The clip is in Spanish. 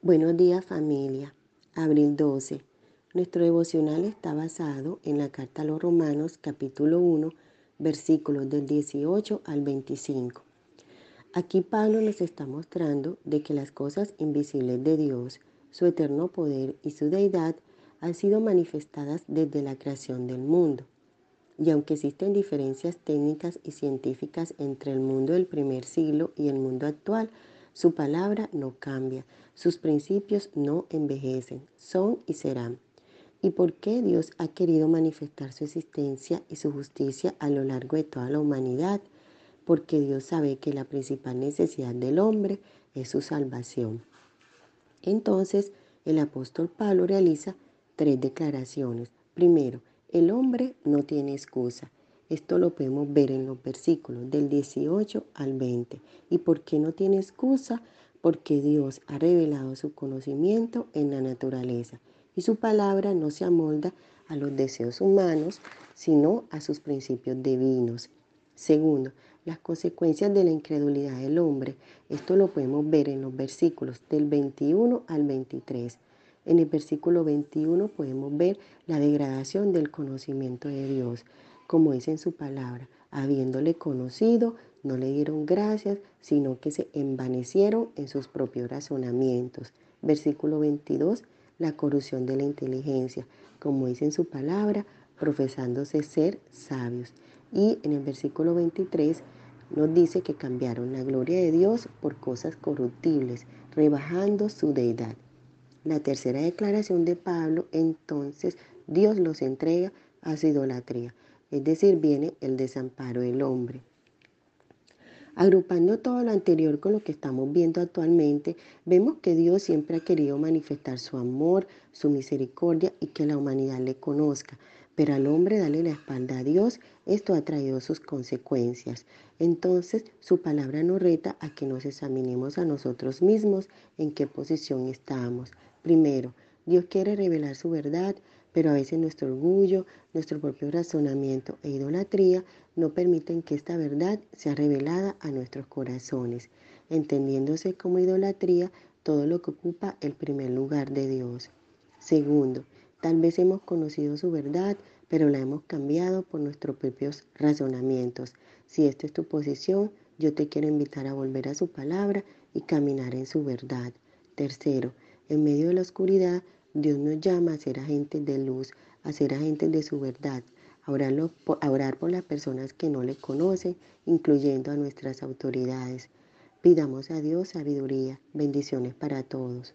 Buenos días familia. Abril 12. Nuestro devocional está basado en la carta a los Romanos capítulo 1 versículos del 18 al 25. Aquí Pablo nos está mostrando de que las cosas invisibles de Dios, su eterno poder y su deidad han sido manifestadas desde la creación del mundo. Y aunque existen diferencias técnicas y científicas entre el mundo del primer siglo y el mundo actual, su palabra no cambia, sus principios no envejecen, son y serán. ¿Y por qué Dios ha querido manifestar su existencia y su justicia a lo largo de toda la humanidad? Porque Dios sabe que la principal necesidad del hombre es su salvación. Entonces, el apóstol Pablo realiza tres declaraciones. Primero, el hombre no tiene excusa. Esto lo podemos ver en los versículos del 18 al 20. ¿Y por qué no tiene excusa? Porque Dios ha revelado su conocimiento en la naturaleza y su palabra no se amolda a los deseos humanos, sino a sus principios divinos. Segundo, las consecuencias de la incredulidad del hombre. Esto lo podemos ver en los versículos del 21 al 23. En el versículo 21 podemos ver la degradación del conocimiento de Dios como dice en su palabra, habiéndole conocido, no le dieron gracias, sino que se envanecieron en sus propios razonamientos. Versículo 22, la corrupción de la inteligencia, como dice en su palabra, profesándose ser sabios. Y en el versículo 23 nos dice que cambiaron la gloria de Dios por cosas corruptibles, rebajando su deidad. La tercera declaración de Pablo, entonces Dios los entrega a su idolatría es decir, viene el desamparo del hombre. Agrupando todo lo anterior con lo que estamos viendo actualmente, vemos que Dios siempre ha querido manifestar su amor, su misericordia y que la humanidad le conozca. Pero al hombre darle la espalda a Dios, esto ha traído sus consecuencias. Entonces su palabra nos reta a que nos examinemos a nosotros mismos en qué posición estamos. Primero, Dios quiere revelar su verdad, pero a veces nuestro orgullo, nuestro propio razonamiento e idolatría no permiten que esta verdad sea revelada a nuestros corazones, entendiéndose como idolatría todo lo que ocupa el primer lugar de Dios. Segundo, tal vez hemos conocido su verdad, pero la hemos cambiado por nuestros propios razonamientos. Si esta es tu posición, yo te quiero invitar a volver a su palabra y caminar en su verdad. Tercero, en medio de la oscuridad, Dios nos llama a ser agentes de luz, a ser agentes de su verdad, a, orar por las personas que no le conocen, incluyendo a nuestras autoridades. Pidamos a Dios sabiduría. Bendiciones para todos.